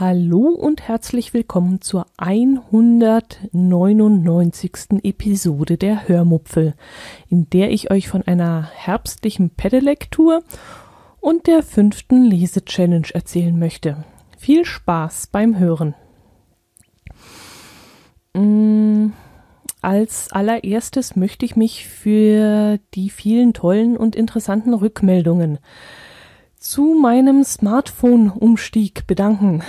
Hallo und herzlich willkommen zur 199. Episode der Hörmupfel, in der ich euch von einer herbstlichen Pedelec-Tour und der fünften Lese-Challenge erzählen möchte. Viel Spaß beim Hören. Mm, als allererstes möchte ich mich für die vielen tollen und interessanten Rückmeldungen zu meinem Smartphone-Umstieg bedanken.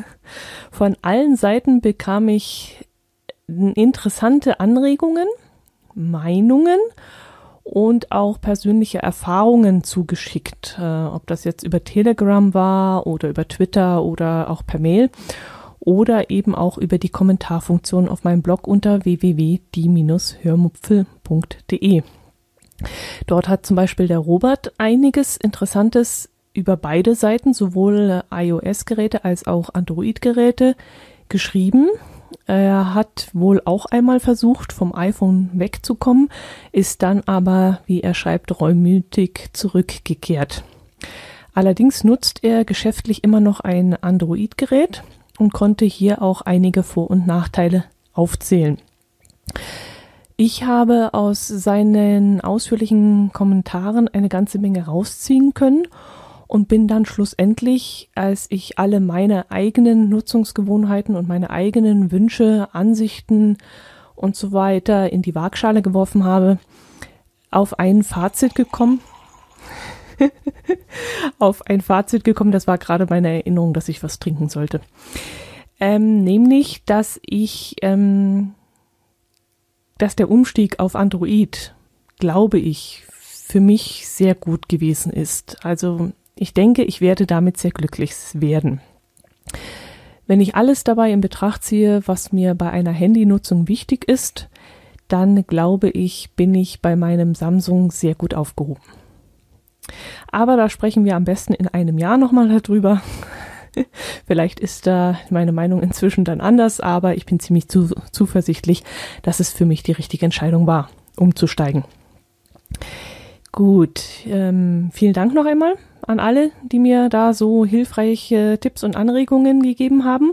Von allen Seiten bekam ich interessante Anregungen, Meinungen und auch persönliche Erfahrungen zugeschickt, äh, ob das jetzt über Telegram war oder über Twitter oder auch per Mail oder eben auch über die Kommentarfunktion auf meinem Blog unter www.die-hörmupfel.de. Dort hat zum Beispiel der Robert einiges Interessantes über beide Seiten, sowohl iOS-Geräte als auch Android-Geräte, geschrieben. Er hat wohl auch einmal versucht, vom iPhone wegzukommen, ist dann aber, wie er schreibt, reumütig zurückgekehrt. Allerdings nutzt er geschäftlich immer noch ein Android-Gerät und konnte hier auch einige Vor- und Nachteile aufzählen. Ich habe aus seinen ausführlichen Kommentaren eine ganze Menge rausziehen können und bin dann schlussendlich, als ich alle meine eigenen Nutzungsgewohnheiten und meine eigenen Wünsche, Ansichten und so weiter in die Waagschale geworfen habe, auf ein Fazit gekommen. auf ein Fazit gekommen, das war gerade meine Erinnerung, dass ich was trinken sollte. Ähm, nämlich, dass ich ähm, dass der Umstieg auf Android, glaube ich, für mich sehr gut gewesen ist. Also ich denke, ich werde damit sehr glücklich werden. Wenn ich alles dabei in Betracht ziehe, was mir bei einer Handynutzung wichtig ist, dann glaube ich, bin ich bei meinem Samsung sehr gut aufgehoben. Aber da sprechen wir am besten in einem Jahr nochmal darüber. Vielleicht ist da meine Meinung inzwischen dann anders, aber ich bin ziemlich zu, zuversichtlich, dass es für mich die richtige Entscheidung war, umzusteigen. Gut, ähm, vielen Dank noch einmal an alle, die mir da so hilfreiche Tipps und Anregungen gegeben haben.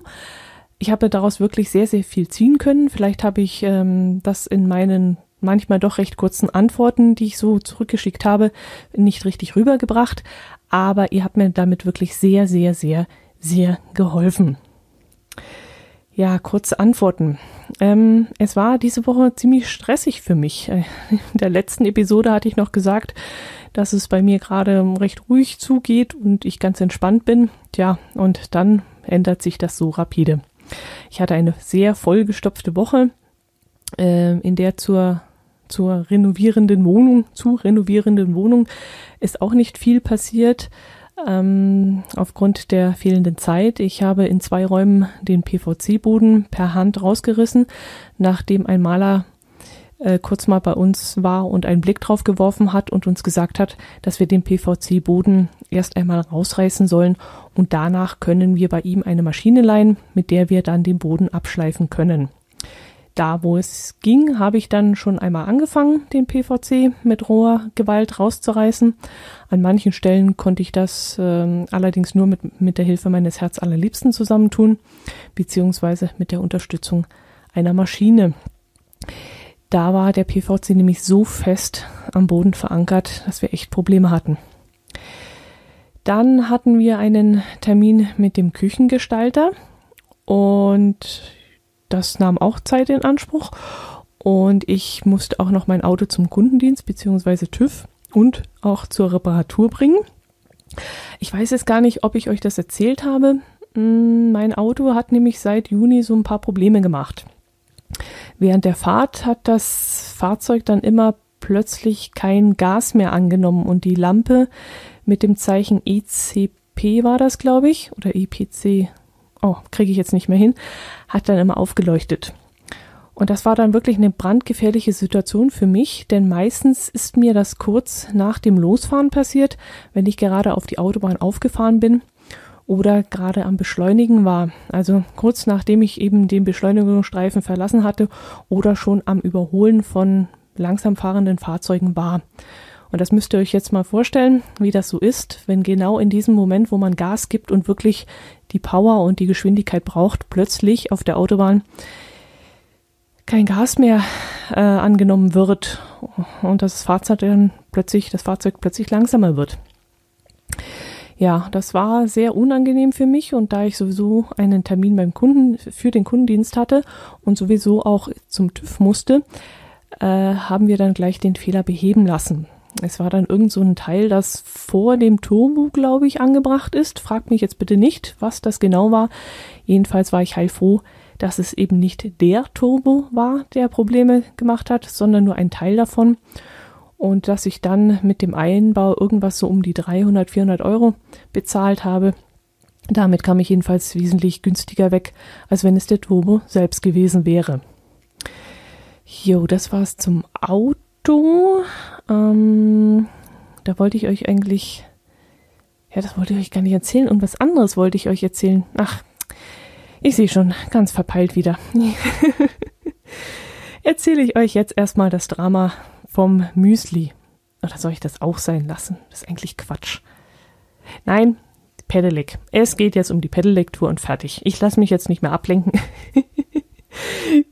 Ich habe daraus wirklich sehr, sehr viel ziehen können. Vielleicht habe ich ähm, das in meinen manchmal doch recht kurzen Antworten, die ich so zurückgeschickt habe, nicht richtig rübergebracht. Aber ihr habt mir damit wirklich sehr, sehr, sehr sehr geholfen. Ja, kurze Antworten. Ähm, es war diese Woche ziemlich stressig für mich. Äh, in der letzten Episode hatte ich noch gesagt, dass es bei mir gerade recht ruhig zugeht und ich ganz entspannt bin. Tja, und dann ändert sich das so rapide. Ich hatte eine sehr vollgestopfte Woche, äh, in der zur zur renovierenden Wohnung, zu renovierenden Wohnung ist auch nicht viel passiert ähm, aufgrund der fehlenden Zeit. Ich habe in zwei Räumen den PVC-Boden per Hand rausgerissen, nachdem ein Maler äh, kurz mal bei uns war und einen Blick drauf geworfen hat und uns gesagt hat, dass wir den PVC-Boden erst einmal rausreißen sollen und danach können wir bei ihm eine Maschine leihen, mit der wir dann den Boden abschleifen können. Da, wo es ging, habe ich dann schon einmal angefangen, den PVC mit roher Gewalt rauszureißen. An manchen Stellen konnte ich das äh, allerdings nur mit, mit der Hilfe meines Herzallerliebsten zusammentun, beziehungsweise mit der Unterstützung einer Maschine. Da war der PVC nämlich so fest am Boden verankert, dass wir echt Probleme hatten. Dann hatten wir einen Termin mit dem Küchengestalter und das nahm auch Zeit in Anspruch und ich musste auch noch mein Auto zum Kundendienst bzw. TÜV und auch zur Reparatur bringen. Ich weiß jetzt gar nicht, ob ich euch das erzählt habe. Hm, mein Auto hat nämlich seit Juni so ein paar Probleme gemacht. Während der Fahrt hat das Fahrzeug dann immer plötzlich kein Gas mehr angenommen und die Lampe mit dem Zeichen ECP war das, glaube ich, oder EPC, oh, kriege ich jetzt nicht mehr hin, hat dann immer aufgeleuchtet. Und das war dann wirklich eine brandgefährliche Situation für mich, denn meistens ist mir das kurz nach dem Losfahren passiert, wenn ich gerade auf die Autobahn aufgefahren bin oder gerade am Beschleunigen war. Also kurz nachdem ich eben den Beschleunigungsstreifen verlassen hatte oder schon am Überholen von langsam fahrenden Fahrzeugen war. Und das müsst ihr euch jetzt mal vorstellen, wie das so ist, wenn genau in diesem Moment, wo man Gas gibt und wirklich die Power und die Geschwindigkeit braucht, plötzlich auf der Autobahn kein Gas mehr äh, angenommen wird und das Fahrzeug dann plötzlich, das Fahrzeug plötzlich langsamer wird. Ja, das war sehr unangenehm für mich und da ich sowieso einen Termin beim Kunden für den Kundendienst hatte und sowieso auch zum TÜV musste, äh, haben wir dann gleich den Fehler beheben lassen. Es war dann irgend so ein Teil, das vor dem Turbo, glaube ich, angebracht ist. Fragt mich jetzt bitte nicht, was das genau war. Jedenfalls war ich heilfroh, dass es eben nicht der Turbo war, der Probleme gemacht hat, sondern nur ein Teil davon. Und dass ich dann mit dem Einbau irgendwas so um die 300, 400 Euro bezahlt habe. Damit kam ich jedenfalls wesentlich günstiger weg, als wenn es der Turbo selbst gewesen wäre. Jo, das war's zum Auto. Ähm, da wollte ich euch eigentlich, ja, das wollte ich euch gar nicht erzählen und was anderes wollte ich euch erzählen. Ach, ich sehe schon, ganz verpeilt wieder. Erzähle ich euch jetzt erstmal das Drama vom Müsli. Oder soll ich das auch sein lassen? Das ist eigentlich Quatsch. Nein, Pedelec. Es geht jetzt um die Pedelec-Tour und fertig. Ich lasse mich jetzt nicht mehr ablenken.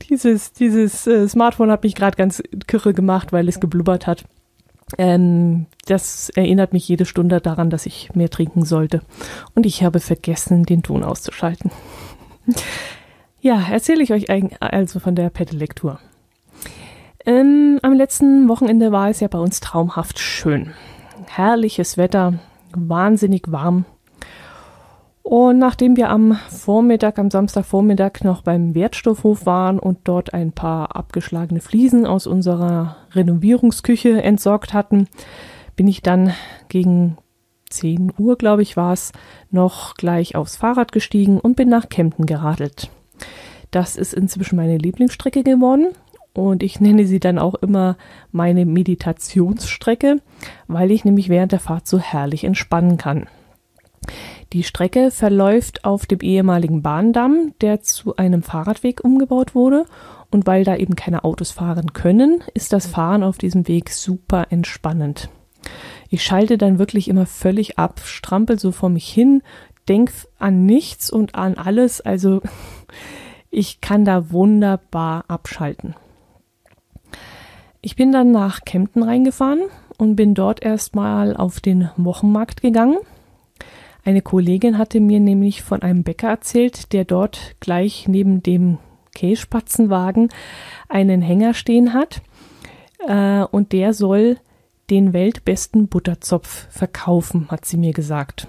dieses dieses äh, Smartphone hat mich gerade ganz kirre gemacht, weil es geblubbert hat. Ähm, das erinnert mich jede Stunde daran, dass ich mehr trinken sollte. Und ich habe vergessen, den Ton auszuschalten. Ja, erzähle ich euch also von der Pedelec-Tour. Ähm, am letzten Wochenende war es ja bei uns traumhaft schön. Herrliches Wetter, wahnsinnig warm. Und nachdem wir am Vormittag, am Samstagvormittag noch beim Wertstoffhof waren und dort ein paar abgeschlagene Fliesen aus unserer Renovierungsküche entsorgt hatten, bin ich dann gegen 10 Uhr, glaube ich, war es, noch gleich aufs Fahrrad gestiegen und bin nach Kempten geradelt. Das ist inzwischen meine Lieblingsstrecke geworden und ich nenne sie dann auch immer meine Meditationsstrecke, weil ich nämlich während der Fahrt so herrlich entspannen kann. Die Strecke verläuft auf dem ehemaligen Bahndamm, der zu einem Fahrradweg umgebaut wurde. Und weil da eben keine Autos fahren können, ist das Fahren auf diesem Weg super entspannend. Ich schalte dann wirklich immer völlig ab, strampel so vor mich hin, denk an nichts und an alles. Also ich kann da wunderbar abschalten. Ich bin dann nach Kempten reingefahren und bin dort erstmal auf den Wochenmarkt gegangen. Eine Kollegin hatte mir nämlich von einem Bäcker erzählt, der dort gleich neben dem Käsespatzenwagen einen Hänger stehen hat. Äh, und der soll den weltbesten Butterzopf verkaufen, hat sie mir gesagt.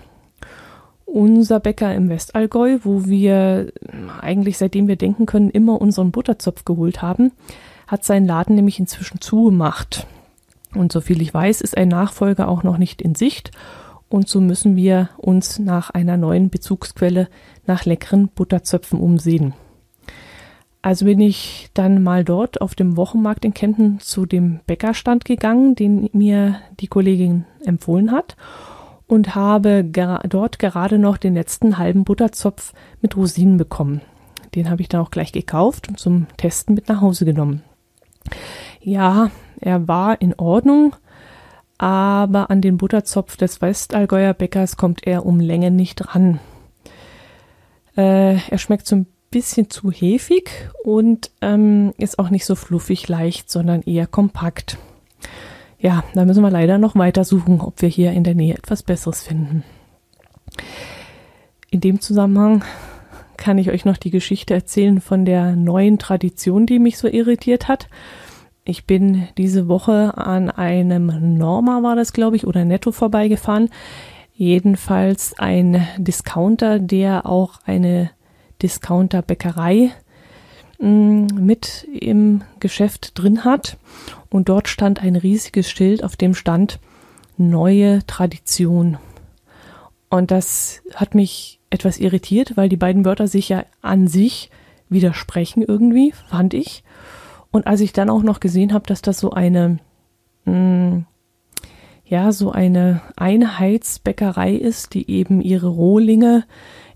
Unser Bäcker im Westallgäu, wo wir eigentlich seitdem wir denken können immer unseren Butterzopf geholt haben, hat seinen Laden nämlich inzwischen zugemacht. Und soviel ich weiß, ist ein Nachfolger auch noch nicht in Sicht und so müssen wir uns nach einer neuen Bezugsquelle nach leckeren Butterzöpfen umsehen. Also bin ich dann mal dort auf dem Wochenmarkt in Kempten zu dem Bäckerstand gegangen, den mir die Kollegin empfohlen hat und habe ger dort gerade noch den letzten halben Butterzopf mit Rosinen bekommen. Den habe ich dann auch gleich gekauft und zum Testen mit nach Hause genommen. Ja, er war in Ordnung, aber an den Butterzopf des Westallgäuer Bäckers kommt er um Länge nicht ran. Äh, er schmeckt so ein bisschen zu hefig und ähm, ist auch nicht so fluffig leicht, sondern eher kompakt. Ja, da müssen wir leider noch weiter suchen, ob wir hier in der Nähe etwas Besseres finden. In dem Zusammenhang kann ich euch noch die Geschichte erzählen von der neuen Tradition, die mich so irritiert hat. Ich bin diese Woche an einem Norma war das, glaube ich, oder Netto vorbeigefahren. Jedenfalls ein Discounter, der auch eine Discounter-Bäckerei mm, mit im Geschäft drin hat. Und dort stand ein riesiges Schild, auf dem stand neue Tradition. Und das hat mich etwas irritiert, weil die beiden Wörter sich ja an sich widersprechen irgendwie, fand ich. Und als ich dann auch noch gesehen habe, dass das so eine, mh, hm, ja, so eine Einheitsbäckerei ist, die eben ihre Rohlinge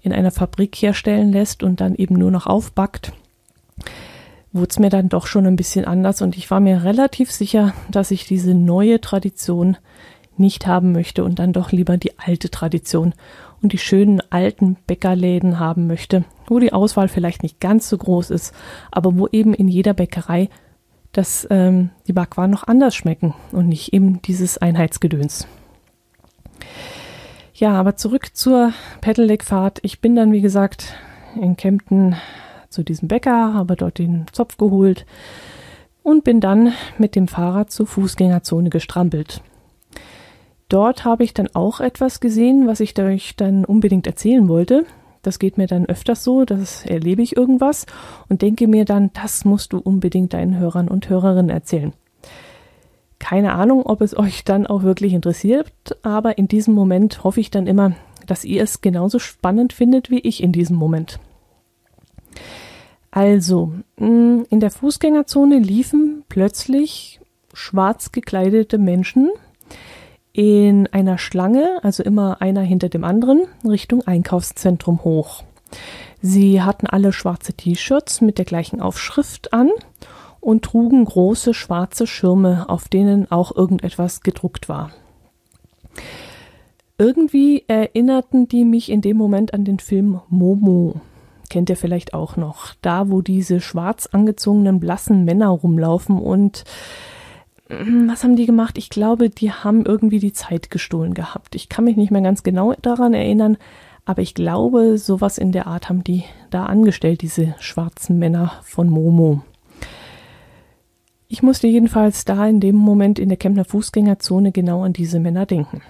in einer Fabrik herstellen lässt und dann eben nur noch aufbackt, wurde es mir dann doch schon ein bisschen anders. Und ich war mir relativ sicher, dass ich diese neue Tradition nicht haben möchte und dann doch lieber die alte Tradition und die schönen alten Bäckerläden haben möchte, wo die Auswahl vielleicht nicht ganz so groß ist, aber wo eben in jeder Bäckerei das, ähm, die Backwaren noch anders schmecken und nicht eben dieses Einheitsgedöns. Ja, aber zurück zur Pedelec-Fahrt. Ich bin dann, wie gesagt, in Kempten zu diesem Bäcker, habe dort den Zopf geholt und bin dann mit dem Fahrrad zur Fußgängerzone gestrampelt. Dort habe ich dann auch etwas gesehen, was ich euch dann unbedingt erzählen wollte. Das geht mir dann öfters so, das erlebe ich irgendwas und denke mir dann, das musst du unbedingt deinen Hörern und Hörerinnen erzählen. Keine Ahnung, ob es euch dann auch wirklich interessiert, aber in diesem Moment hoffe ich dann immer, dass ihr es genauso spannend findet wie ich in diesem Moment. Also, mm, in der Fußgängerzone liefen plötzlich schwarz gekleidete Menschen in einer Schlange, also immer einer hinter dem anderen, Richtung Einkaufszentrum hoch. Sie hatten alle schwarze T-Shirts mit der gleichen Aufschrift an und trugen große schwarze Schirme, auf denen auch irgendetwas gedruckt war. Irgendwie erinnerten die mich in dem Moment an den Film Momo. Kennt ihr vielleicht auch noch. Da, wo diese schwarz angezogenen blassen Männer rumlaufen und was haben die gemacht? Ich glaube, die haben irgendwie die Zeit gestohlen gehabt. Ich kann mich nicht mehr ganz genau daran erinnern, aber ich glaube, sowas in der Art haben die da angestellt, diese schwarzen Männer von Momo. Ich musste jedenfalls da in dem Moment in der Kempner Fußgängerzone genau an diese Männer denken.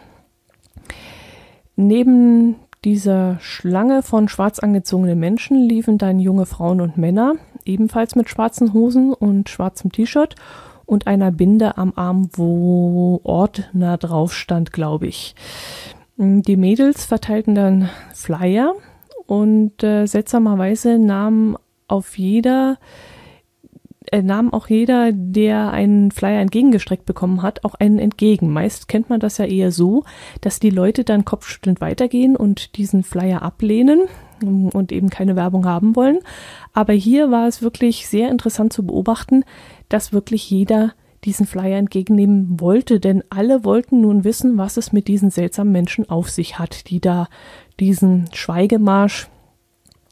Neben dieser Schlange von schwarz angezogenen Menschen liefen dann junge Frauen und Männer, ebenfalls mit schwarzen Hosen und schwarzem T-Shirt und einer Binde am Arm, wo Ordner drauf stand, glaube ich. Die Mädels verteilten dann Flyer und äh, seltsamerweise nahm auf jeder äh, nahm auch jeder, der einen Flyer entgegengestreckt bekommen hat, auch einen entgegen. Meist kennt man das ja eher so, dass die Leute dann kopfschüttelnd weitergehen und diesen Flyer ablehnen und eben keine Werbung haben wollen. Aber hier war es wirklich sehr interessant zu beobachten, dass wirklich jeder diesen Flyer entgegennehmen wollte, denn alle wollten nun wissen, was es mit diesen seltsamen Menschen auf sich hat, die da diesen Schweigemarsch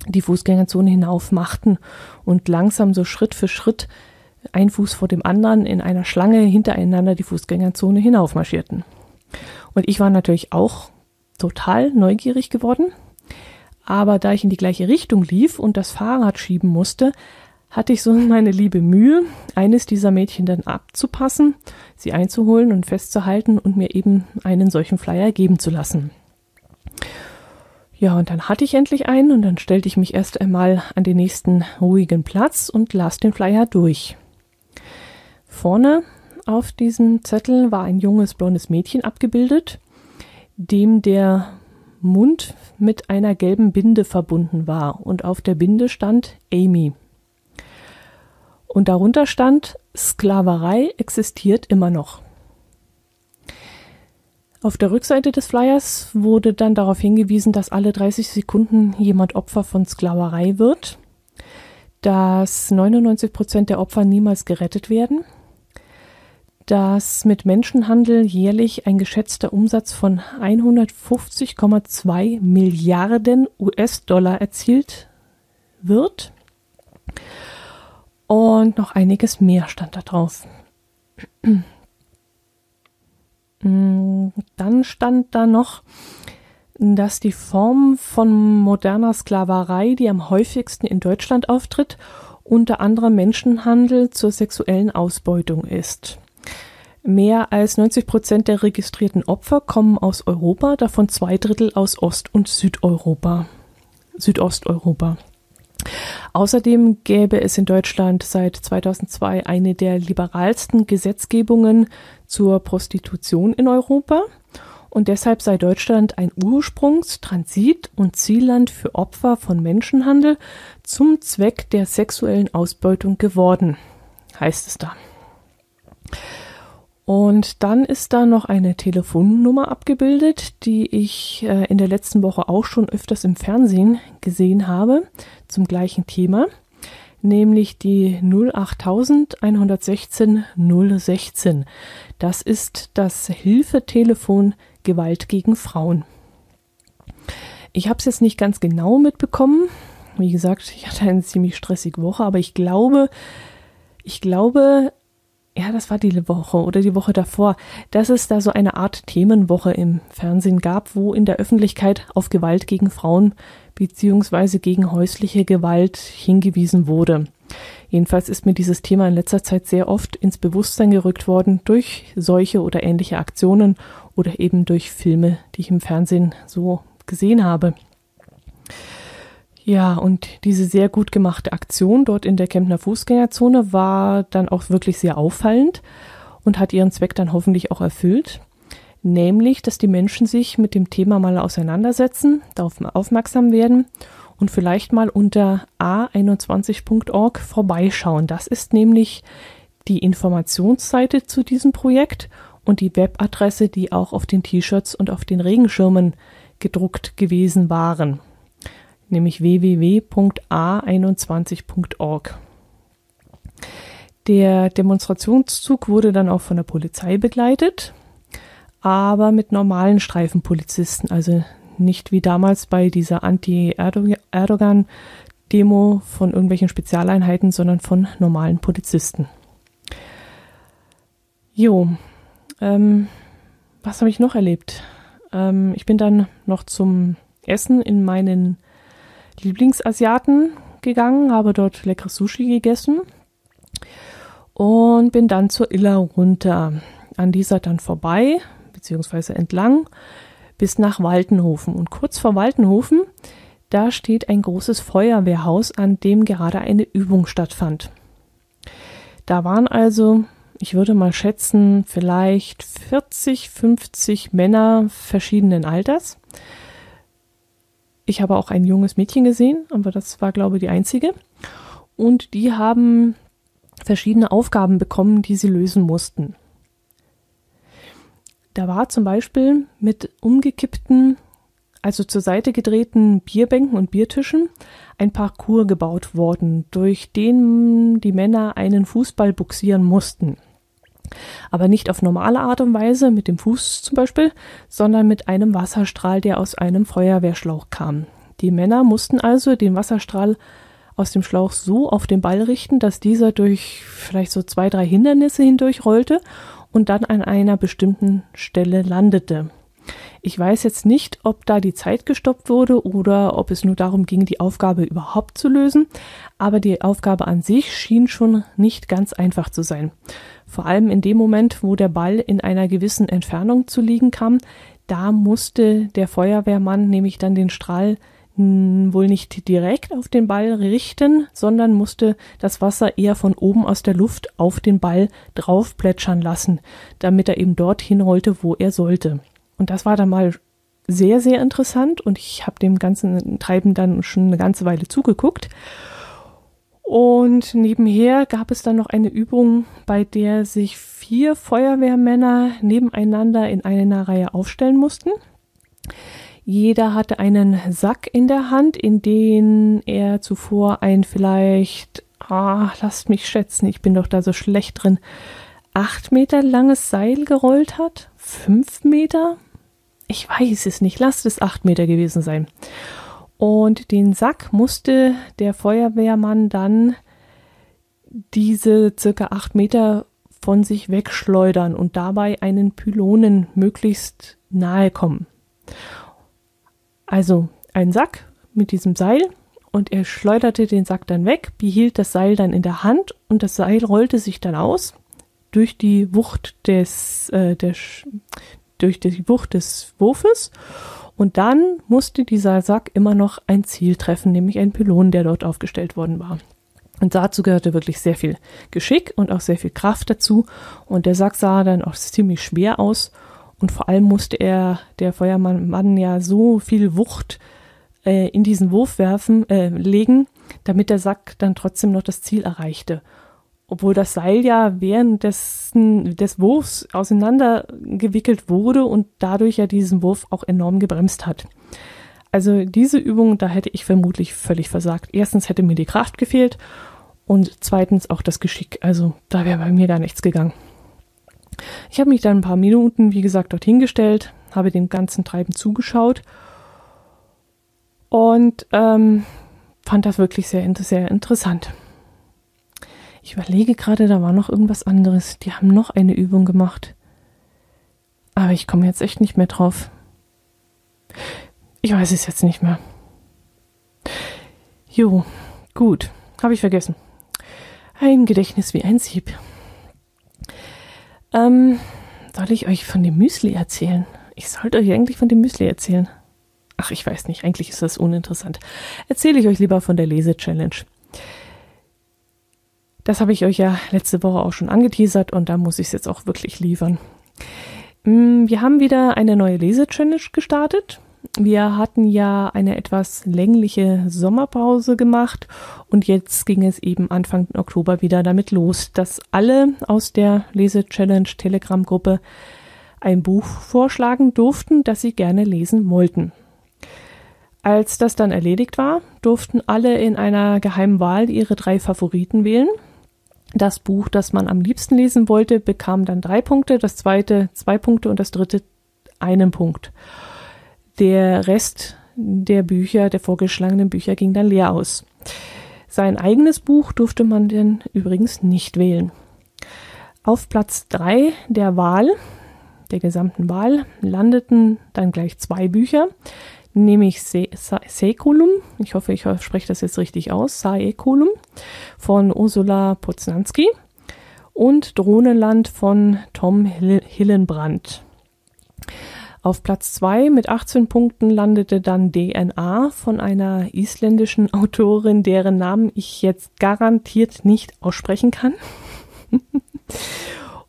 die Fußgängerzone hinauf machten und langsam so Schritt für Schritt ein Fuß vor dem anderen in einer Schlange hintereinander die Fußgängerzone hinaufmarschierten. Und ich war natürlich auch total neugierig geworden, aber da ich in die gleiche Richtung lief und das Fahrrad schieben musste, hatte ich so meine liebe Mühe, eines dieser Mädchen dann abzupassen, sie einzuholen und festzuhalten und mir eben einen solchen Flyer geben zu lassen. Ja, und dann hatte ich endlich einen und dann stellte ich mich erst einmal an den nächsten ruhigen Platz und las den Flyer durch. Vorne auf diesem Zettel war ein junges blondes Mädchen abgebildet, dem der Mund mit einer gelben Binde verbunden war und auf der Binde stand Amy. Und darunter stand Sklaverei existiert immer noch. Auf der Rückseite des Flyers wurde dann darauf hingewiesen, dass alle 30 Sekunden jemand Opfer von Sklaverei wird, dass 99 Prozent der Opfer niemals gerettet werden, dass mit Menschenhandel jährlich ein geschätzter Umsatz von 150,2 Milliarden US-Dollar erzielt wird und noch einiges mehr stand da drauf. Mm, dann stand da noch, dass die Form von moderner Sklaverei, die am häufigsten in Deutschland auftritt, unter anderem Menschenhandel zur sexuellen Ausbeutung ist. Mehr als 90 Prozent der registrierten Opfer kommen aus Europa, davon zwei Drittel aus Ost- und Südeuropa. Südosteuropa. Außerdem gäbe es in Deutschland seit 2002 eine der liberalsten Gesetzgebungen zur Prostitution in Europa. und deshalb sei Deutschland ein Ursprungs-, Transit- und Zielland für Opfer von Menschenhandel zum Zweck der sexuellen Ausbeutung geworden, heißt es da. Und dann ist da noch eine Telefonnummer abgebildet, die ich äh, in der letzten Woche auch schon öfters im Fernsehen gesehen habe zum gleichen Thema, nämlich die 08116 016. Das ist das Hilfetelefon Gewalt gegen Frauen. Ich habe es jetzt nicht ganz genau mitbekommen. Wie gesagt, ich hatte eine ziemlich stressige Woche, aber ich glaube, ich glaube, ja, das war die Woche oder die Woche davor, dass es da so eine Art Themenwoche im Fernsehen gab, wo in der Öffentlichkeit auf Gewalt gegen Frauen beziehungsweise gegen häusliche Gewalt hingewiesen wurde. Jedenfalls ist mir dieses Thema in letzter Zeit sehr oft ins Bewusstsein gerückt worden durch solche oder ähnliche Aktionen oder eben durch Filme, die ich im Fernsehen so gesehen habe. Ja, und diese sehr gut gemachte Aktion dort in der Kempner Fußgängerzone war dann auch wirklich sehr auffallend und hat ihren Zweck dann hoffentlich auch erfüllt. Nämlich, dass die Menschen sich mit dem Thema mal auseinandersetzen, darauf aufmerksam werden und vielleicht mal unter a21.org vorbeischauen. Das ist nämlich die Informationsseite zu diesem Projekt und die Webadresse, die auch auf den T-Shirts und auf den Regenschirmen gedruckt gewesen waren nämlich www.a21.org. Der Demonstrationszug wurde dann auch von der Polizei begleitet, aber mit normalen Streifenpolizisten, also nicht wie damals bei dieser Anti-Erdogan-Demo von irgendwelchen Spezialeinheiten, sondern von normalen Polizisten. Jo, ähm, was habe ich noch erlebt? Ähm, ich bin dann noch zum Essen in meinen Lieblingsasiaten gegangen, habe dort leckeres Sushi gegessen und bin dann zur Iller runter. An dieser dann vorbei, beziehungsweise entlang, bis nach Waltenhofen. Und kurz vor Waltenhofen, da steht ein großes Feuerwehrhaus, an dem gerade eine Übung stattfand. Da waren also, ich würde mal schätzen, vielleicht 40, 50 Männer verschiedenen Alters ich habe auch ein junges Mädchen gesehen, aber das war, glaube ich, die einzige. Und die haben verschiedene Aufgaben bekommen, die sie lösen mussten. Da war zum Beispiel mit umgekippten, also zur Seite gedrehten Bierbänken und Biertischen ein Parcours gebaut worden, durch den die Männer einen Fußball buxieren mussten aber nicht auf normale Art und Weise, mit dem Fuß zum Beispiel, sondern mit einem Wasserstrahl, der aus einem Feuerwehrschlauch kam. Die Männer mussten also den Wasserstrahl aus dem Schlauch so auf den Ball richten, dass dieser durch vielleicht so zwei, drei Hindernisse hindurch rollte und dann an einer bestimmten Stelle landete. Ich weiß jetzt nicht, ob da die Zeit gestoppt wurde oder ob es nur darum ging, die Aufgabe überhaupt zu lösen, aber die Aufgabe an sich schien schon nicht ganz einfach zu sein. Vor allem in dem Moment, wo der Ball in einer gewissen Entfernung zu liegen kam, da musste der Feuerwehrmann nämlich dann den Strahl wohl nicht direkt auf den Ball richten, sondern musste das Wasser eher von oben aus der Luft auf den Ball drauf plätschern lassen, damit er eben dorthin rollte, wo er sollte. Und das war dann mal sehr, sehr interessant und ich habe dem ganzen Treiben dann schon eine ganze Weile zugeguckt. Und nebenher gab es dann noch eine Übung, bei der sich vier Feuerwehrmänner nebeneinander in einer Reihe aufstellen mussten. Jeder hatte einen Sack in der Hand, in den er zuvor ein vielleicht, ah, lasst mich schätzen, ich bin doch da so schlecht drin, acht Meter langes Seil gerollt hat. Fünf Meter? Ich weiß es nicht, lasst es acht Meter gewesen sein. Und den Sack musste der Feuerwehrmann dann diese circa acht Meter von sich wegschleudern und dabei einen Pylonen möglichst nahe kommen. Also ein Sack mit diesem Seil und er schleuderte den Sack dann weg, behielt das Seil dann in der Hand und das Seil rollte sich dann aus durch die Wucht des, äh, der, durch die Wucht des Wurfes und dann musste dieser Sack immer noch ein Ziel treffen, nämlich ein Pylon, der dort aufgestellt worden war. Und dazu gehörte wirklich sehr viel Geschick und auch sehr viel Kraft dazu. Und der Sack sah dann auch ziemlich schwer aus. Und vor allem musste er, der Feuermann, Mann, ja so viel Wucht äh, in diesen Wurf werfen, äh, legen, damit der Sack dann trotzdem noch das Ziel erreichte. Obwohl das Seil ja während des, des Wurfs auseinandergewickelt wurde und dadurch ja diesen Wurf auch enorm gebremst hat. Also diese Übung, da hätte ich vermutlich völlig versagt. Erstens hätte mir die Kraft gefehlt und zweitens auch das Geschick. Also da wäre bei mir gar nichts gegangen. Ich habe mich dann ein paar Minuten, wie gesagt, dorthin gestellt, habe dem ganzen Treiben zugeschaut und ähm, fand das wirklich sehr, sehr interessant. Ich überlege gerade, da war noch irgendwas anderes. Die haben noch eine Übung gemacht. Aber ich komme jetzt echt nicht mehr drauf. Ich weiß es jetzt nicht mehr. Jo, gut. Habe ich vergessen. Ein Gedächtnis wie ein Sieb. Ähm, soll ich euch von dem Müsli erzählen? Ich sollte euch eigentlich von dem Müsli erzählen. Ach, ich weiß nicht, eigentlich ist das uninteressant. Erzähle ich euch lieber von der Lese-Challenge. Das habe ich euch ja letzte Woche auch schon angeteasert und da muss ich es jetzt auch wirklich liefern. Mm, wir haben wieder eine neue Lese-Challenge gestartet. Wir hatten ja eine etwas längliche Sommerpause gemacht und jetzt ging es eben Anfang Oktober wieder damit los, dass alle aus der Lese-Challenge Telegram-Gruppe ein Buch vorschlagen durften, das sie gerne lesen wollten. Als das dann erledigt war, durften alle in einer geheimen Wahl ihre drei Favoriten wählen. Das Buch, das man am liebsten lesen wollte, bekam dann drei Punkte, das zweite zwei Punkte und das dritte einen Punkt. Der Rest der Bücher, der vorgeschlagenen Bücher ging dann leer aus. Sein eigenes Buch durfte man denn übrigens nicht wählen. Auf Platz drei der Wahl, der gesamten Wahl, landeten dann gleich zwei Bücher, nämlich Se Sekulum, ich hoffe, ich spreche das jetzt richtig aus, Saekulum von Ursula Poznanski und Drohnenland von Tom Hillenbrand. Auf Platz 2 mit 18 Punkten landete dann DNA von einer isländischen Autorin, deren Namen ich jetzt garantiert nicht aussprechen kann.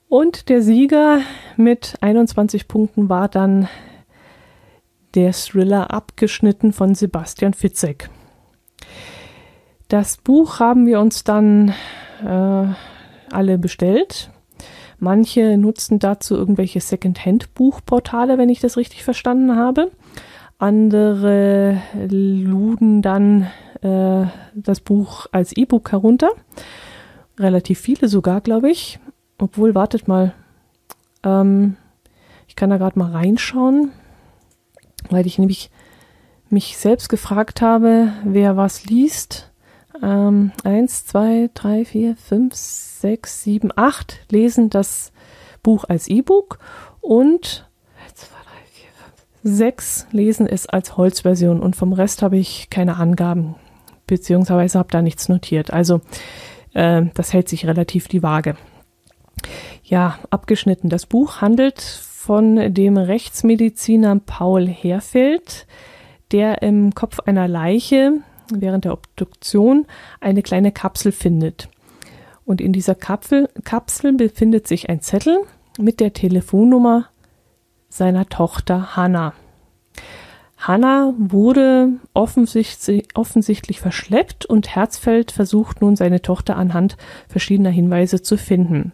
Und der Sieger mit 21 Punkten war dann der Thriller Abgeschnitten von Sebastian Fitzek. Das Buch haben wir uns dann äh, alle bestellt. Manche nutzten dazu irgendwelche Second-Hand-Buchportale, wenn ich das richtig verstanden habe. Andere luden dann äh, das Buch als E-Book herunter. Relativ viele sogar, glaube ich. Obwohl, wartet mal. Ähm, ich kann da gerade mal reinschauen weil ich nämlich mich selbst gefragt habe, wer was liest. Ähm, eins, zwei, drei, vier, fünf, sechs, sieben, acht lesen das Buch als E-Book und fünf, sechs lesen es als Holzversion und vom Rest habe ich keine Angaben beziehungsweise habe da nichts notiert. Also äh, das hält sich relativ die Waage. Ja, abgeschnitten. Das Buch handelt von dem Rechtsmediziner Paul Herfeld, der im Kopf einer Leiche während der Obduktion eine kleine Kapsel findet. Und in dieser Kapsel, Kapsel befindet sich ein Zettel mit der Telefonnummer seiner Tochter Hannah. Hannah wurde offensichtlich, offensichtlich verschleppt und Herzfeld versucht nun seine Tochter anhand verschiedener Hinweise zu finden.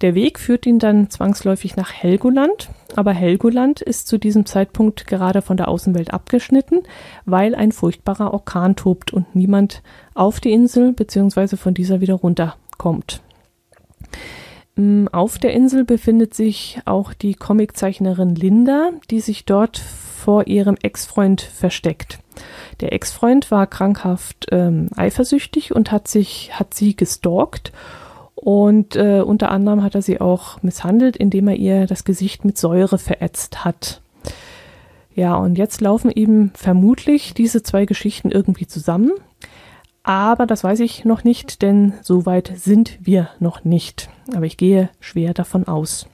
Der Weg führt ihn dann zwangsläufig nach Helgoland, aber Helgoland ist zu diesem Zeitpunkt gerade von der Außenwelt abgeschnitten, weil ein furchtbarer Orkan tobt und niemand auf die Insel bzw. von dieser wieder runterkommt. Mm, auf der Insel befindet sich auch die Comiczeichnerin Linda, die sich dort vor ihrem Ex-Freund versteckt. Der Ex-Freund war krankhaft ähm, eifersüchtig und hat sich, hat sie gestalkt und äh, unter anderem hat er sie auch misshandelt, indem er ihr das Gesicht mit Säure verätzt hat. Ja, und jetzt laufen eben vermutlich diese zwei Geschichten irgendwie zusammen. Aber das weiß ich noch nicht, denn so weit sind wir noch nicht. Aber ich gehe schwer davon aus.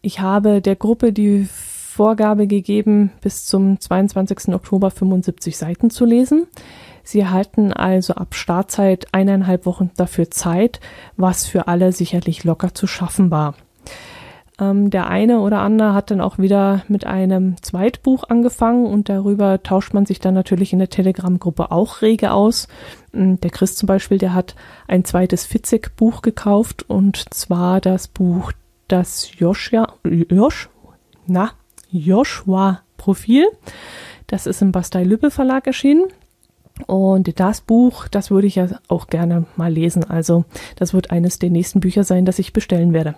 Ich habe der Gruppe die Vorgabe gegeben, bis zum 22. Oktober 75 Seiten zu lesen. Sie erhalten also ab Startzeit eineinhalb Wochen dafür Zeit, was für alle sicherlich locker zu schaffen war. Ähm, der eine oder andere hat dann auch wieder mit einem Zweitbuch angefangen und darüber tauscht man sich dann natürlich in der Telegram-Gruppe auch rege aus. Ähm, der Chris zum Beispiel, der hat ein zweites Fitzek-Buch gekauft und zwar das Buch Das Joshua, Josh, na, Joshua-Profil. Das ist im Bastei-Lübbe Verlag erschienen. Und das Buch, das würde ich ja auch gerne mal lesen. Also das wird eines der nächsten Bücher sein, das ich bestellen werde.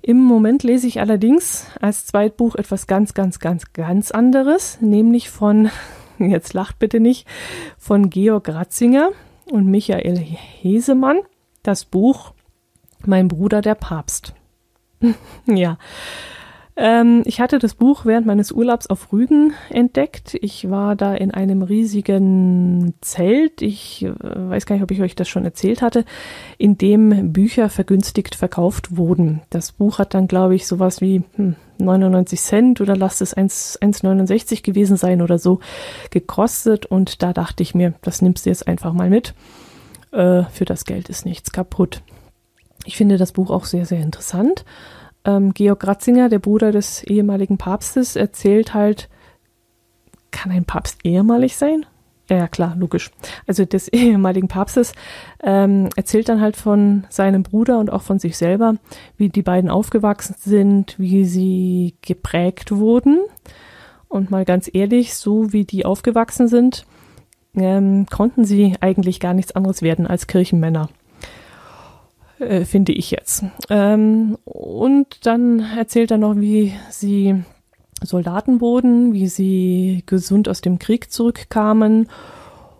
Im Moment lese ich allerdings als Zweitbuch etwas ganz, ganz, ganz, ganz anderes, nämlich von, jetzt lacht bitte nicht, von Georg Ratzinger und Michael Hesemann, das Buch Mein Bruder der Papst. ja, ähm, ich hatte das Buch während meines Urlaubs auf Rügen entdeckt. Ich war da in einem riesigen Zelt. Ich äh, weiß gar nicht, ob ich euch das schon erzählt hatte, in dem Bücher vergünstigt verkauft wurden. Das Buch hat dann, glaube ich, sowas wie hm, 99 Cent oder lasst es 1,69 gewesen sein oder so gekostet. Und da dachte ich mir, das nimmst du jetzt einfach mal mit. Äh, für das Geld ist nichts kaputt. Ich finde das Buch auch sehr, sehr interessant ähm, Georg Ratzinger, der Bruder des ehemaligen Papstes, erzählt halt, kann ein Papst ehemalig sein? Ja, klar, logisch. Also des ehemaligen Papstes ähm, erzählt dann halt von seinem Bruder und auch von sich selber, wie die beiden aufgewachsen sind, wie sie geprägt wurden. Und mal ganz ehrlich, so wie die aufgewachsen sind, ähm, konnten sie eigentlich gar nichts anderes werden als Kirchenmänner. Äh, finde ich jetzt. Ähm, und dann erzählt er noch, wie sie Soldaten wurden, wie sie gesund aus dem Krieg zurückkamen.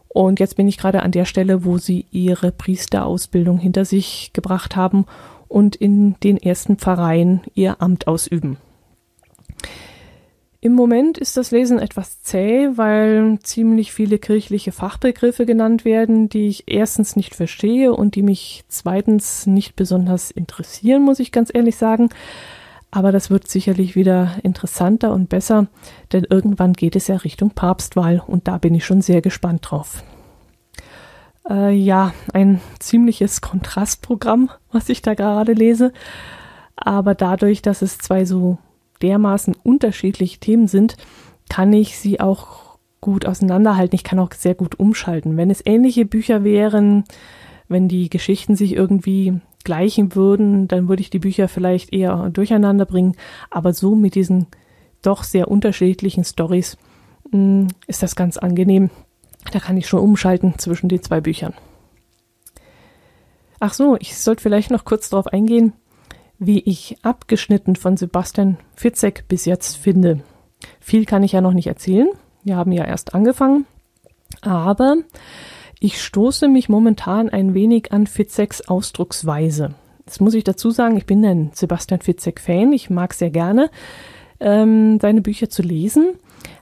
Und jetzt bin ich gerade an der Stelle, wo sie ihre Priesterausbildung hinter sich gebracht haben und in den ersten Pfarreien ihr Amt ausüben. Im Moment ist das Lesen etwas zäh, weil ziemlich viele kirchliche Fachbegriffe genannt werden, die ich erstens nicht verstehe und die mich zweitens nicht besonders interessieren, muss ich ganz ehrlich sagen. Aber das wird sicherlich wieder interessanter und besser, denn irgendwann geht es ja Richtung Papstwahl und da bin ich schon sehr gespannt drauf. Äh, ja, ein ziemliches Kontrastprogramm, was ich da gerade lese. Aber dadurch, dass es zwei so dermaßen unterschiedliche Themen sind, kann ich sie auch gut auseinanderhalten. Ich kann auch sehr gut umschalten. Wenn es ähnliche Bücher wären, wenn die Geschichten sich irgendwie gleichen würden, dann würde ich die Bücher vielleicht eher durcheinander bringen. Aber so mit diesen doch sehr unterschiedlichen Stories hm, ist das ganz angenehm. Da kann ich schon umschalten zwischen den zwei Büchern. Ach so, ich sollte vielleicht noch kurz darauf eingehen, wie ich abgeschnitten von Sebastian Fitzek bis jetzt finde. Viel kann ich ja noch nicht erzählen. Wir haben ja erst angefangen. Aber ich stoße mich momentan ein wenig an Fitzeks Ausdrucksweise. Jetzt muss ich dazu sagen, ich bin ein Sebastian Fitzek-Fan. Ich mag sehr gerne, ähm, seine Bücher zu lesen.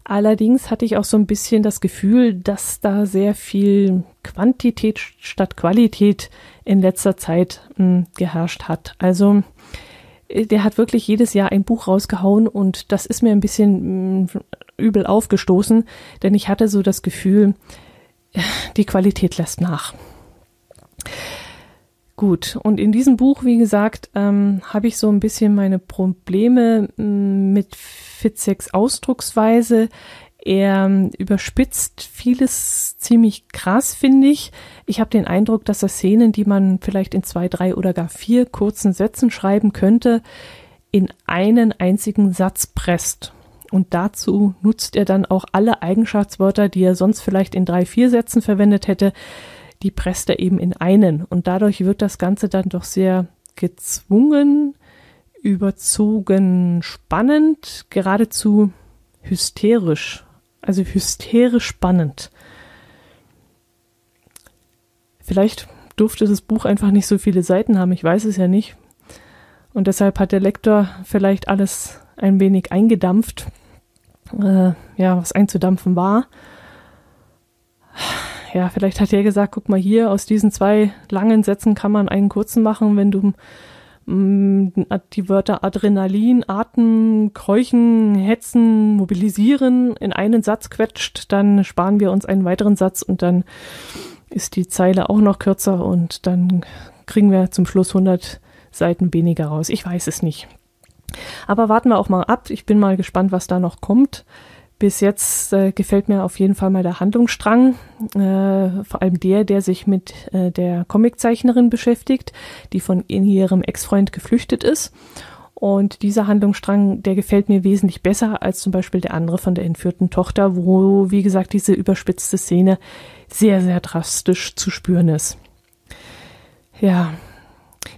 Allerdings hatte ich auch so ein bisschen das Gefühl, dass da sehr viel Quantität statt Qualität in letzter Zeit mh, hm, geherrscht hat. Also äh, der hat wirklich jedes Jahr ein Buch rausgehauen und das ist mir ein bisschen mh, mm, übel aufgestoßen, denn ich hatte so das Gefühl, die Qualität lässt nach. Gut, und in diesem Buch, wie gesagt, ähm, habe ich so ein bisschen meine Probleme mm, mit Fitzeks Ausdrucksweise. Er ähm, überspitzt vieles ziemlich krass, finde ich. Ich habe den Eindruck, dass er Szenen, die man vielleicht in zwei, drei oder gar vier kurzen Sätzen schreiben könnte, in einen einzigen Satz presst. Und dazu nutzt er dann auch alle Eigenschaftswörter, die er sonst vielleicht in drei, vier Sätzen verwendet hätte, die presst er eben in einen. Und dadurch wird das Ganze dann doch sehr gezwungen, überzogen, spannend, geradezu hysterisch also hysterisch spannend. Vielleicht durfte das Buch einfach nicht so viele Seiten haben, ich weiß es ja nicht. Und deshalb hat der Lektor vielleicht alles ein wenig eingedampft, äh, ja, was einzudampfen war. Ja, vielleicht hat er gesagt, guck mal hier, aus diesen zwei langen Sätzen kann man einen kurzen machen, wenn du Mm, die Wörter Adrenalin, Atem, Keuchen, Hetzen, Mobilisieren in einen Satz quetscht, dann sparen wir uns einen weiteren Satz und dann ist die Zeile auch noch kürzer und dann kriegen wir zum Schluss 100 Seiten weniger raus. Ich weiß es nicht. Aber warten wir auch mal ab. Ich bin mal gespannt, was da noch kommt. Bis jetzt äh, gefällt mir auf jeden Fall mal der Handlungsstrang, äh, vor allem der, der sich mit äh, der Comiczeichnerin beschäftigt, die von ihrem Ex-Freund geflüchtet ist. Und dieser Handlungsstrang, der gefällt mir wesentlich besser als zum Beispiel der andere von der entführten Tochter, wo, wie gesagt, diese überspitzte Szene sehr, sehr drastisch zu spüren ist. Ja,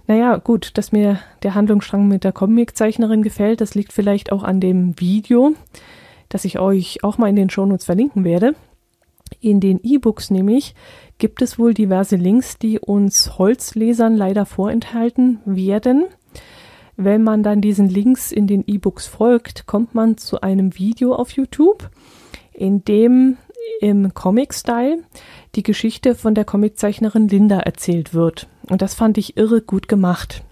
naja, gut, dass mir der Handlungsstrang mit der Comiczeichnerin gefällt, das liegt vielleicht auch an dem Video das ich euch auch mal in den Shownotes verlinken werde. In den E-Books nämlich gibt es wohl diverse Links, die uns Holzlesern leider vorenthalten werden. Wenn man dann diesen Links in den E-Books folgt, kommt man zu einem Video auf YouTube, in dem im Comic-Style die Geschichte von der Comiczeichnerin Linda erzählt wird. Und das fand ich irre gut gemacht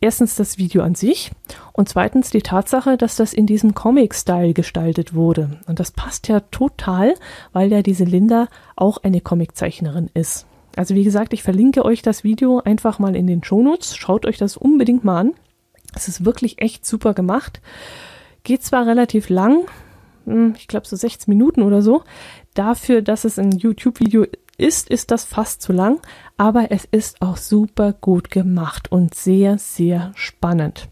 erstens das Video an sich und zweitens die Tatsache, dass das in diesem Comic-Style gestaltet wurde. Und das passt ja total, weil ja diese Linda auch eine Comiczeichnerin ist. Also wie gesagt, ich verlinke euch das Video einfach mal in den Shownotes. Schaut euch das unbedingt mal an. Es ist wirklich echt super gemacht. Geht zwar relativ lang, hm, ich glaube so 16 Minuten oder so. Dafür, dass es ein YouTube-Video ist, ist das fast zu lang, aber es ist auch super gut gemacht und sehr, sehr spannend.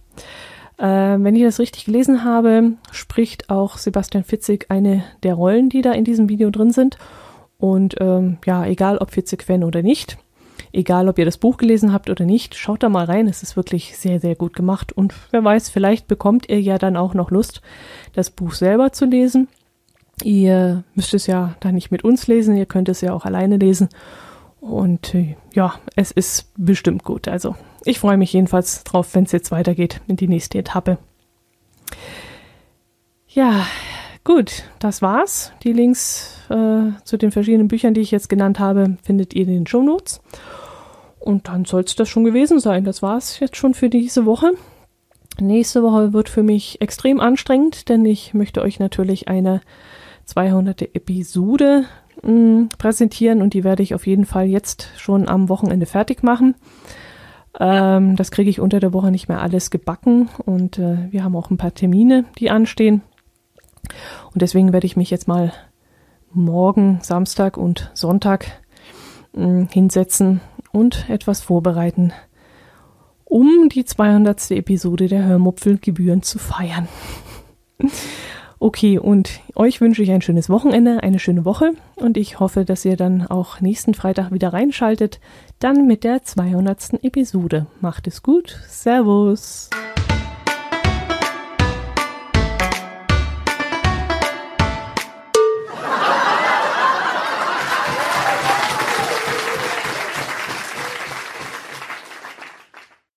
Äh, wenn ich das richtig gelesen habe, spricht auch Sebastian Fitzig eine der Rollen, die da in diesem Video drin sind. Und ähm, ja, egal ob Fitzig-Fan oder nicht, egal ob ihr das Buch gelesen habt oder nicht, schaut da mal rein. Es ist wirklich sehr, sehr gut gemacht. Und wer weiß, vielleicht bekommt ihr ja dann auch noch Lust, das Buch selber zu lesen. Ihr müsst es ja dann nicht mit uns lesen, ihr könnt es ja auch alleine lesen. Und äh, ja, es ist bestimmt gut. Also ich freue mich jedenfalls drauf, wenn es jetzt weitergeht in die nächste Etappe. Ja, gut, das war's. Die Links äh, zu den verschiedenen Büchern, die ich jetzt genannt habe, findet ihr in den Show Notes. Und dann soll es das schon gewesen sein. Das war's jetzt schon für diese Woche. Nächste Woche wird für mich extrem anstrengend, denn ich möchte euch natürlich eine 200. Episode mh, mm, präsentieren und die werde ich auf jeden Fall jetzt schon am Wochenende fertig machen. Ähm, das kriege ich unter der Woche nicht mehr alles gebacken und äh, wir haben auch ein paar Termine, die anstehen. Und deswegen werde ich mich jetzt mal morgen, Samstag und Sonntag mh, mm, hinsetzen und etwas vorbereiten, um die 200. Episode der Hörmupfel gebührend zu feiern. Okay, und euch wünsche ich ein schönes Wochenende, eine schöne Woche und ich hoffe, dass ihr dann auch nächsten Freitag wieder reinschaltet, dann mit der 200. Episode. Macht es gut, Servus!